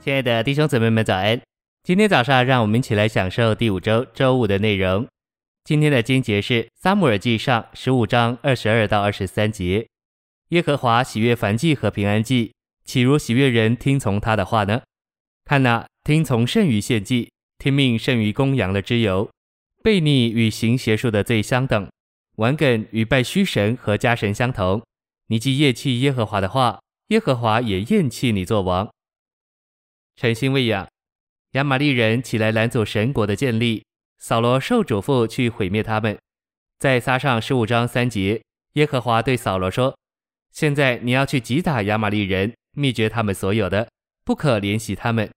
亲爱的弟兄姊妹们，早安！今天早上，让我们一起来享受第五周周五的内容。今天的经节是《撒母耳记上》十五章二十二到二十三节。耶和华喜悦燔祭和平安祭，岂如喜悦人听从他的话呢？看哪，听从胜于献祭，听命胜于公羊的脂油。悖逆与行邪术的罪相等，顽梗与拜虚神和家神相同。你既厌弃耶和华的话，耶和华也厌弃你作王。诚心喂养，亚玛力人起来拦阻神国的建立。扫罗受嘱咐去毁灭他们。在撒上十五章三节，耶和华对扫罗说：“现在你要去击打亚玛力人，灭绝他们所有的，不可怜惜他们，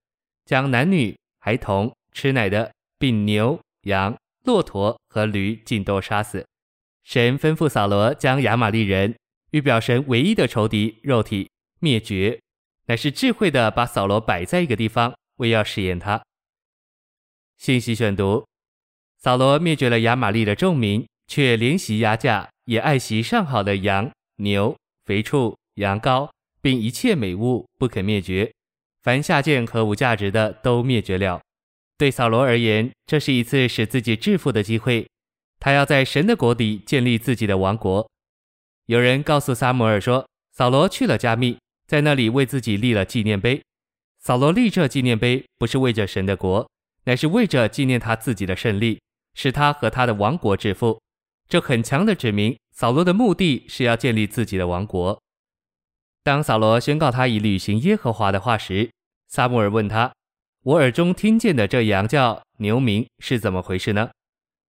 将男女、孩童、吃奶的，并牛、羊、骆驼和驴尽都杀死。”神吩咐扫罗将亚玛力人，预表神唯一的仇敌肉体灭绝。乃是智慧的把扫罗摆在一个地方，为要试验他。信息选读：扫罗灭绝了亚玛利的众民，却怜惜压价，也爱惜上好的羊、牛、肥畜、羊羔，并一切美物，不肯灭绝。凡下贱和无价值的都灭绝了。对扫罗而言，这是一次使自己致富的机会。他要在神的国里建立自己的王国。有人告诉撒母耳说，扫罗去了迦密。在那里为自己立了纪念碑。扫罗立这纪念碑，不是为着神的国，乃是为着纪念他自己的胜利，使他和他的王国致富。这很强的指明，扫罗的目的是要建立自己的王国。当扫罗宣告他已履行耶和华的话时，撒母耳问他：“我耳中听见的这羊叫、牛鸣是怎么回事呢？”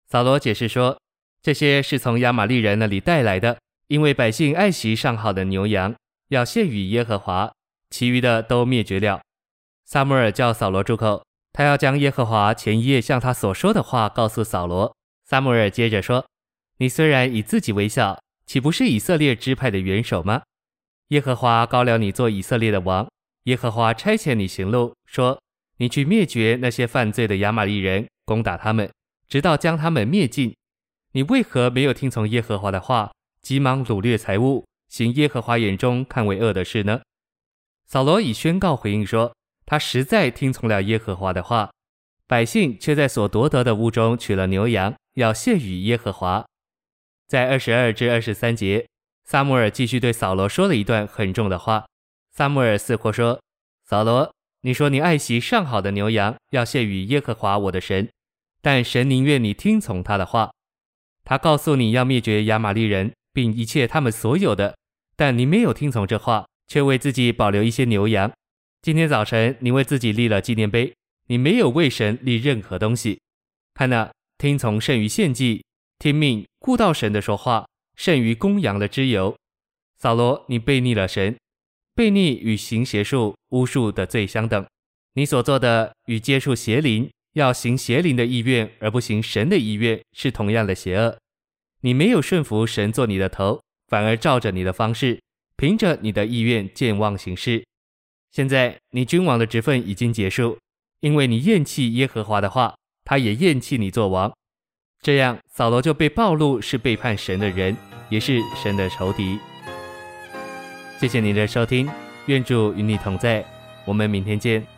扫罗解释说：“这些是从亚玛力人那里带来的，因为百姓爱惜上好的牛羊。”要献与耶和华，其余的都灭绝了。撒母耳叫扫罗住口，他要将耶和华前一夜向他所说的话告诉扫罗。撒母耳接着说：“你虽然以自己为小，岂不是以色列支派的元首吗？耶和华膏了你做以色列的王。耶和华差遣你行路，说你去灭绝那些犯罪的亚玛力人，攻打他们，直到将他们灭尽。你为何没有听从耶和华的话，急忙掳掠财物？”行耶和华眼中看为恶的事呢？扫罗以宣告回应说：“他实在听从了耶和华的话，百姓却在所夺得的物中取了牛羊，要献与耶和华。”在二十二至二十三节，撒母耳继续对扫罗说了一段很重的话。撒母耳似乎说：“扫罗，你说你爱惜上好的牛羊，要献与耶和华我的神，但神宁愿你听从他的话。他告诉你要灭绝亚玛力人。”并一切他们所有的，但你没有听从这话，却为自己保留一些牛羊。今天早晨你为自己立了纪念碑，你没有为神立任何东西。看哪，听从胜于献祭，听命顾到神的说话，胜于公羊的脂油。扫罗，你悖逆了神，悖逆与行邪术、巫术的罪相等。你所做的与接触邪灵，要行邪灵的意愿而不行神的意愿，是同样的邪恶。你没有顺服神做你的头，反而照着你的方式，凭着你的意愿健忘行事。现在你君王的职分已经结束，因为你厌弃耶和华的话，他也厌弃你做王。这样，扫罗就被暴露是背叛神的人，也是神的仇敌。谢谢您的收听，愿主与你同在，我们明天见。